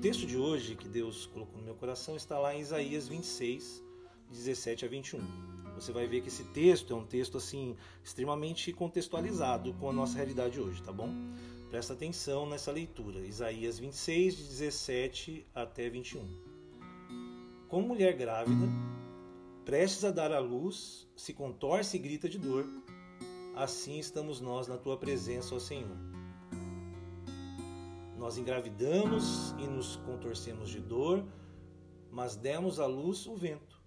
texto de hoje que Deus colocou no meu coração está lá em Isaías 26, 17 a 21. Você vai ver que esse texto é um texto assim extremamente contextualizado com a nossa realidade hoje, tá bom? Presta atenção nessa leitura. Isaías 26, de 17 até 21. Como mulher grávida, prestes a dar à luz, se contorce e grita de dor, assim estamos nós na tua presença, ó Senhor. Nós engravidamos e nos contorcemos de dor, mas demos à luz o vento.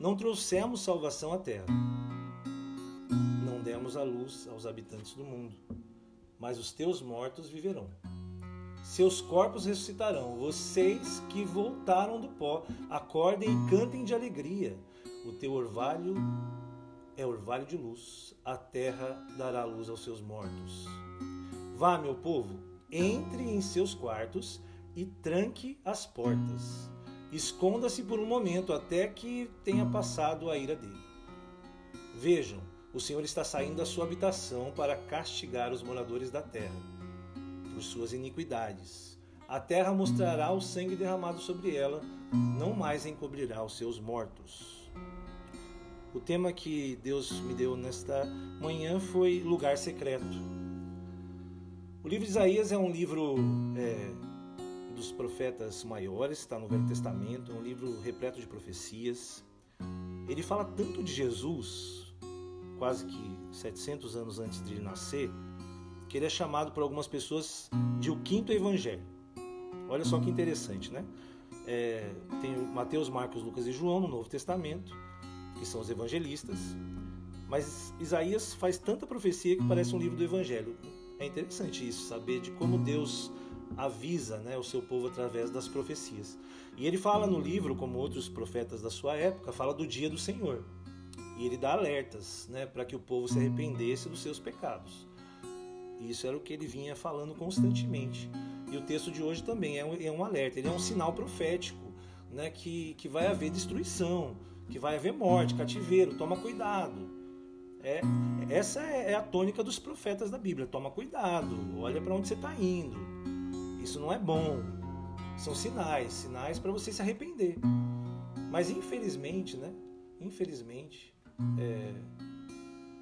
Não trouxemos salvação à terra. Não demos à luz aos habitantes do mundo, mas os teus mortos viverão. Seus corpos ressuscitarão. Vocês que voltaram do pó, acordem e cantem de alegria. O teu orvalho é orvalho de luz. A terra dará luz aos seus mortos. Vá, meu povo, entre em seus quartos e tranque as portas. Esconda-se por um momento até que tenha passado a ira dele. Vejam, o Senhor está saindo da sua habitação para castigar os moradores da terra por suas iniquidades. A terra mostrará o sangue derramado sobre ela, não mais encobrirá os seus mortos. O tema que Deus me deu nesta manhã foi lugar secreto. O livro de Isaías é um livro é, dos profetas maiores, está no Velho Testamento, é um livro repleto de profecias. Ele fala tanto de Jesus, quase que 700 anos antes de ele nascer, que ele é chamado por algumas pessoas de o quinto evangelho. Olha só que interessante, né? É, tem Mateus, Marcos, Lucas e João no Novo Testamento, que são os evangelistas. Mas Isaías faz tanta profecia que parece um livro do evangelho. É interessante isso, saber de como Deus avisa né, o seu povo através das profecias. E ele fala no livro, como outros profetas da sua época, fala do dia do Senhor. E ele dá alertas né, para que o povo se arrependesse dos seus pecados. Isso era o que ele vinha falando constantemente. E o texto de hoje também é um, é um alerta, ele é um sinal profético né, que, que vai haver destruição, que vai haver morte, cativeiro, toma cuidado. É, essa é, é a tônica dos profetas da Bíblia. Toma cuidado, olha para onde você está indo. Isso não é bom. São sinais, sinais para você se arrepender. Mas infelizmente, né? Infelizmente, é,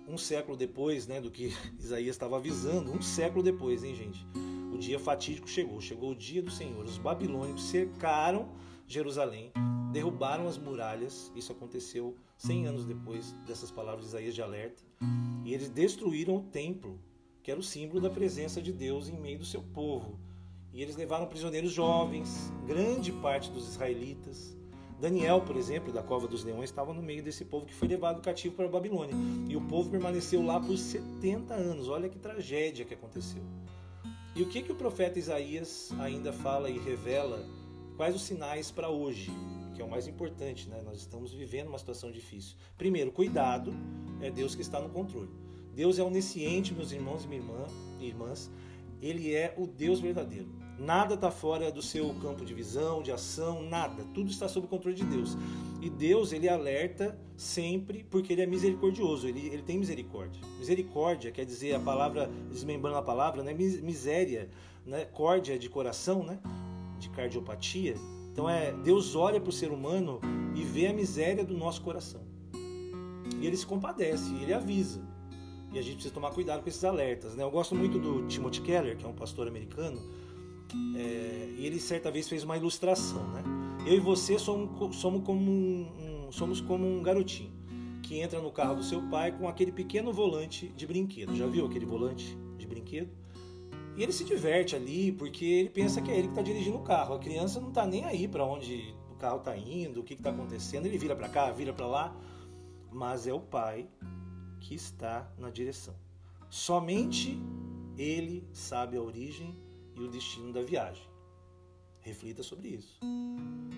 um século depois, né, do que Isaías estava avisando, um século depois, hein, gente? O dia fatídico chegou, chegou o dia do Senhor. Os babilônicos cercaram Jerusalém, derrubaram as muralhas. Isso aconteceu 100 anos depois dessas palavras de Isaías de alerta. E eles destruíram o templo, que era o símbolo da presença de Deus em meio do seu povo. E eles levaram prisioneiros jovens, grande parte dos israelitas. Daniel, por exemplo, da cova dos leões, estava no meio desse povo que foi levado cativo para a Babilônia. E o povo permaneceu lá por 70 anos. Olha que tragédia que aconteceu. E o que, que o profeta Isaías ainda fala e revela? Quais os sinais para hoje? Que é o mais importante, né? Nós estamos vivendo uma situação difícil. Primeiro, cuidado, é Deus que está no controle. Deus é onisciente, meus irmãos e irmãs. Ele é o Deus verdadeiro. Nada está fora do seu campo de visão, de ação, nada. Tudo está sob o controle de Deus. E Deus, ele alerta sempre porque ele é misericordioso, ele, ele tem misericórdia. Misericórdia quer dizer a palavra, desmembrando a palavra, né? miséria, né? córdia de coração, né? De cardiopatia. Então é Deus olha para o ser humano e vê a miséria do nosso coração. E ele se compadece, ele avisa. E a gente precisa tomar cuidado com esses alertas. Né? Eu gosto muito do Timothy Keller, que é um pastor americano, é, e ele certa vez fez uma ilustração, né? Eu e você somos, somos, como um, um, somos como um garotinho que entra no carro do seu pai com aquele pequeno volante de brinquedo. Já viu aquele volante de brinquedo? E ele se diverte ali porque ele pensa que é ele que está dirigindo o carro. A criança não está nem aí para onde o carro está indo, o que está acontecendo. Ele vira para cá, vira para lá, mas é o pai que está na direção. Somente ele sabe a origem e o destino da viagem. Reflita sobre isso.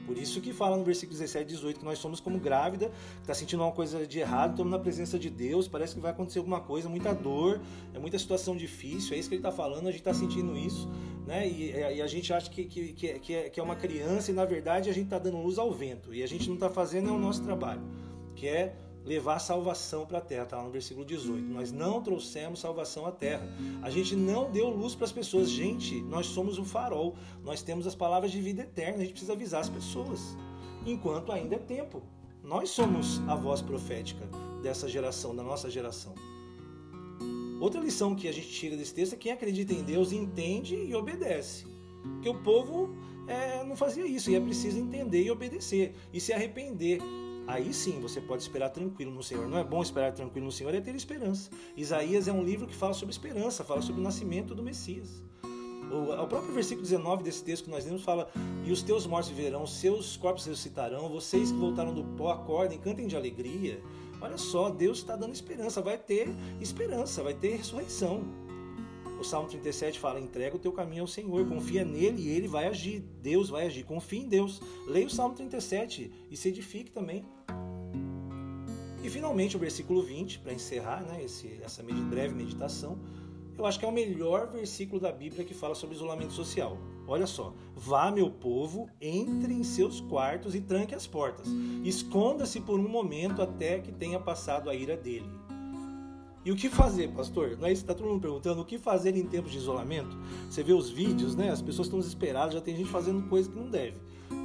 Por isso que fala no versículo 17 e 18 que nós somos como grávida, que está sentindo uma coisa de errado, estamos na presença de Deus, parece que vai acontecer alguma coisa, muita dor, é muita situação difícil, é isso que ele está falando, a gente está sentindo isso, né? E, e, a gente acha que, que, que, é, que é uma criança e na verdade a gente está dando luz ao vento e a gente não está fazendo é o nosso trabalho, que é levar salvação para a terra, está lá no versículo 18. Nós não trouxemos salvação à terra. A gente não deu luz para as pessoas. Gente, nós somos o farol. Nós temos as palavras de vida eterna. A gente precisa avisar as pessoas enquanto ainda é tempo. Nós somos a voz profética dessa geração, da nossa geração. Outra lição que a gente tira desse texto é quem acredita em Deus entende e obedece. Porque o povo é, não fazia isso e é preciso entender e obedecer e se arrepender. Aí sim você pode esperar tranquilo no Senhor. Não é bom esperar tranquilo no Senhor, é ter esperança. Isaías é um livro que fala sobre esperança, fala sobre o nascimento do Messias. O, próprio versículo 19 desse texto que nós lemos fala: E os teus mortos viverão, os seus corpos ressuscitarão, vocês que voltaram do pó acordem, cantem de alegria. Olha só, Deus está dando esperança, vai ter esperança, vai ter ressurreição. O Salmo 37 fala: entrega o teu caminho ao Senhor, confia nele e ele vai agir. Deus vai agir, confia em Deus. Leia o Salmo 37 e se edifique também. E finalmente o versículo 20, para encerrar né, esse, essa breve meditação, eu acho que é o melhor versículo da Bíblia que fala sobre isolamento social. Olha só: Vá, meu povo, entre em seus quartos e tranque as portas. Esconda-se por um momento até que tenha passado a ira dele. E o que fazer, pastor? Não é isso está todo mundo perguntando. O que fazer em tempos de isolamento? Você vê os vídeos, né? As pessoas estão desesperadas, já tem gente fazendo coisa que não deve.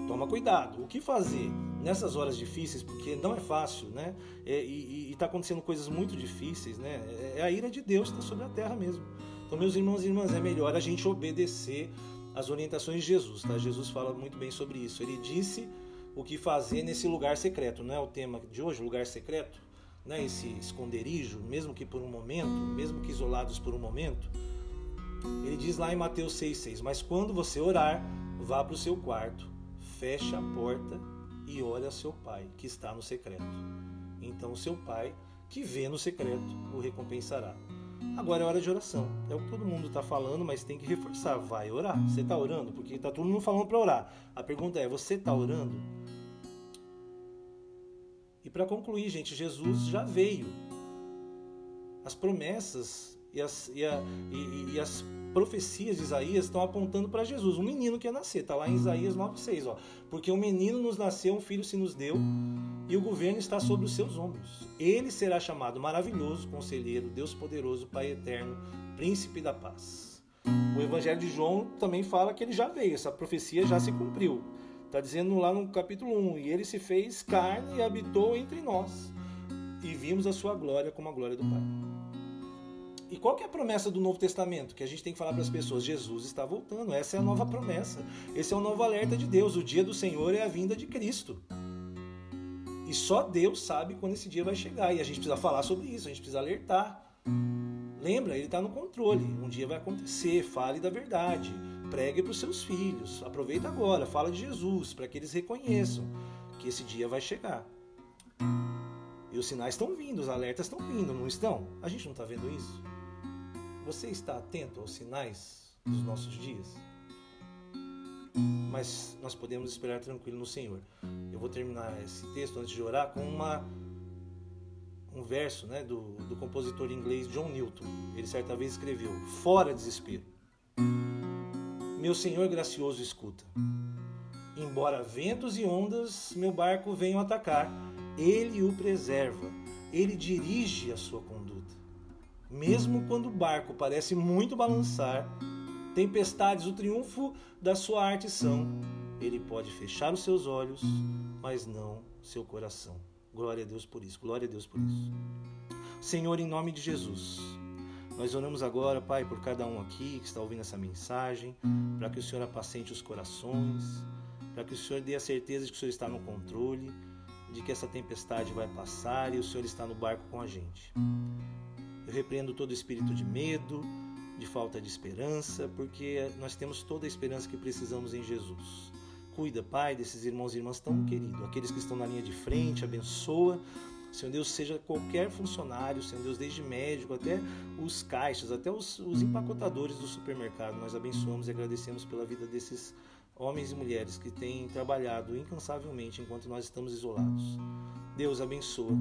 Toma cuidado. O que fazer nessas horas difíceis? Porque não é fácil, né? É, e está acontecendo coisas muito difíceis, né? É, é a ira de Deus está sobre a terra mesmo. Então, meus irmãos e irmãs, é melhor a gente obedecer as orientações de Jesus, tá? Jesus fala muito bem sobre isso. Ele disse o que fazer nesse lugar secreto, não é o tema de hoje, lugar secreto? né, esse esconderijo, mesmo que por um momento, mesmo que isolados por um momento. Ele diz lá em Mateus 6,6: Mas quando você orar, vá para o seu quarto, feche a porta e ore a seu pai, que está no secreto. Então seu pai, que vê no secreto, o recompensará. Agora é hora de oração. É o que todo mundo está falando, mas tem que reforçar. Vai orar. Você está orando? Porque está todo mundo falando para orar. A pergunta é: você está orando? E para concluir, gente, Jesus já veio. As promessas e as, e, a, e, e as profecias de Isaías estão apontando para Jesus, um menino que ia nascer. Está lá em Isaías 9,6. Ó. Porque um menino nos nasceu, um filho se nos deu, e o governo está sobre os seus ombros. Ele será chamado maravilhoso, conselheiro, Deus poderoso, Pai eterno, príncipe da paz. O Evangelho de João também fala que ele já veio, essa profecia já se cumpriu. Está dizendo lá no capítulo 1: E ele se fez carne e habitou entre nós, e vimos a sua glória como a glória do Pai. E qual que é a promessa do Novo Testamento? Que a gente tem que falar para as pessoas: Jesus está voltando. Essa é a nova promessa. Esse é o novo alerta de Deus. O dia do Senhor é a vinda de Cristo. E só Deus sabe quando esse dia vai chegar. E a gente precisa falar sobre isso, a gente precisa alertar. Lembra, ele está no controle. Um dia vai acontecer, fale da verdade pregue para os seus filhos. Aproveita agora, fala de Jesus, para que eles reconheçam que esse dia vai chegar. E os sinais estão vindo, os alertas estão vindo, não estão? A gente não está vendo isso? Você está atento aos sinais dos nossos dias? Mas nós podemos esperar tranquilo no Senhor. Eu vou terminar esse texto antes de orar com uma um verso né, do, do compositor inglês John Newton. Ele certa vez escreveu: Fora desespero. Meu Senhor gracioso escuta. Embora ventos e ondas meu barco venham atacar, ele o preserva, ele dirige a sua conduta. Mesmo quando o barco parece muito balançar, tempestades o triunfo da sua arte são, ele pode fechar os seus olhos, mas não seu coração. Glória a Deus por isso, glória a Deus por isso. Senhor, em nome de Jesus, nós oramos agora, Pai, por cada um aqui que está ouvindo essa mensagem, para que o Senhor apacente os corações, para que o Senhor dê a certeza de que o Senhor está no controle, de que essa tempestade vai passar e o Senhor está no barco com a gente. Eu repreendo todo espírito de medo, de falta de esperança, porque nós temos toda a esperança que precisamos em Jesus. Cuida, Pai, desses irmãos e irmãs tão queridos, aqueles que estão na linha de frente, abençoa Senhor Deus, seja qualquer funcionário, Senhor Deus, desde médico até os caixas, até os, os empacotadores do supermercado. Nós abençoamos e agradecemos pela vida desses homens e mulheres que têm trabalhado incansavelmente enquanto nós estamos isolados. Deus abençoa.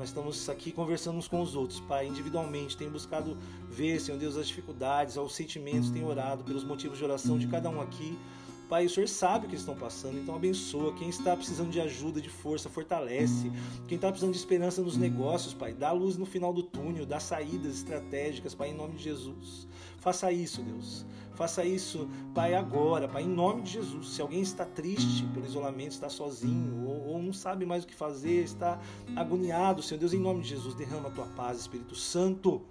Nós estamos aqui conversando uns com os outros, Pai, individualmente, tem buscado ver, Senhor Deus, as dificuldades, os sentimentos, tem orado pelos motivos de oração de cada um aqui Pai, o Senhor sabe o que eles estão passando, então abençoa. Quem está precisando de ajuda, de força, fortalece. Quem está precisando de esperança nos negócios, Pai, dá luz no final do túnel, dá saídas estratégicas, Pai, em nome de Jesus. Faça isso, Deus. Faça isso, Pai, agora, Pai, em nome de Jesus. Se alguém está triste pelo isolamento, está sozinho, ou, ou não sabe mais o que fazer, está agoniado, Senhor Deus, em nome de Jesus, derrama a tua paz, Espírito Santo,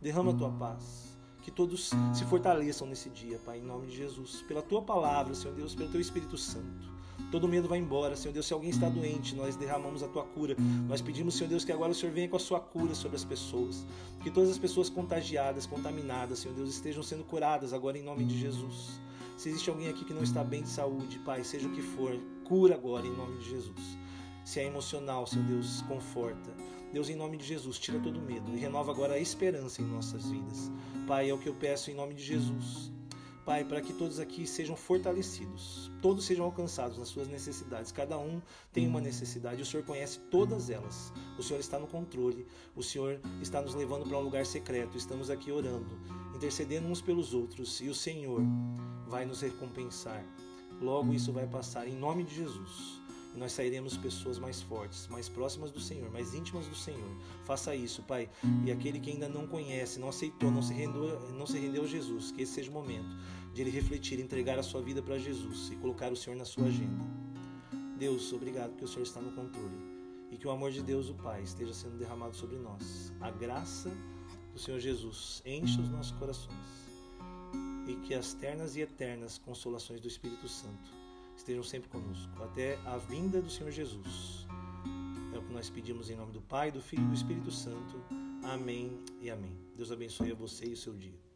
derrama a tua paz. Que todos se fortaleçam nesse dia, Pai, em nome de Jesus. Pela tua palavra, Senhor Deus, pelo teu Espírito Santo. Todo medo vai embora, Senhor Deus. Se alguém está doente, nós derramamos a tua cura. Nós pedimos, Senhor Deus, que agora o Senhor venha com a sua cura sobre as pessoas. Que todas as pessoas contagiadas, contaminadas, Senhor Deus, estejam sendo curadas agora em nome de Jesus. Se existe alguém aqui que não está bem de saúde, Pai, seja o que for, cura agora em nome de Jesus. Se é emocional, Senhor Deus, conforta. Deus, em nome de Jesus, tira todo medo e renova agora a esperança em nossas vidas. Pai, é o que eu peço em nome de Jesus. Pai, para que todos aqui sejam fortalecidos, todos sejam alcançados nas suas necessidades. Cada um tem uma necessidade, o Senhor conhece todas elas. O Senhor está no controle, o Senhor está nos levando para um lugar secreto. Estamos aqui orando, intercedendo uns pelos outros, e o Senhor vai nos recompensar. Logo isso vai passar, em nome de Jesus nós sairemos pessoas mais fortes, mais próximas do Senhor, mais íntimas do Senhor. Faça isso, Pai. E aquele que ainda não conhece, não aceitou, não se rendeu, não se rendeu a Jesus, que esse seja o momento de ele refletir, entregar a sua vida para Jesus e colocar o Senhor na sua agenda. Deus, obrigado que o Senhor está no controle e que o amor de Deus, o Pai, esteja sendo derramado sobre nós. A graça do Senhor Jesus enche os nossos corações e que as ternas e eternas consolações do Espírito Santo estejam sempre conosco, até a vinda do Senhor Jesus. É o que nós pedimos em nome do Pai, do Filho e do Espírito Santo. Amém e amém. Deus abençoe a você e o seu dia.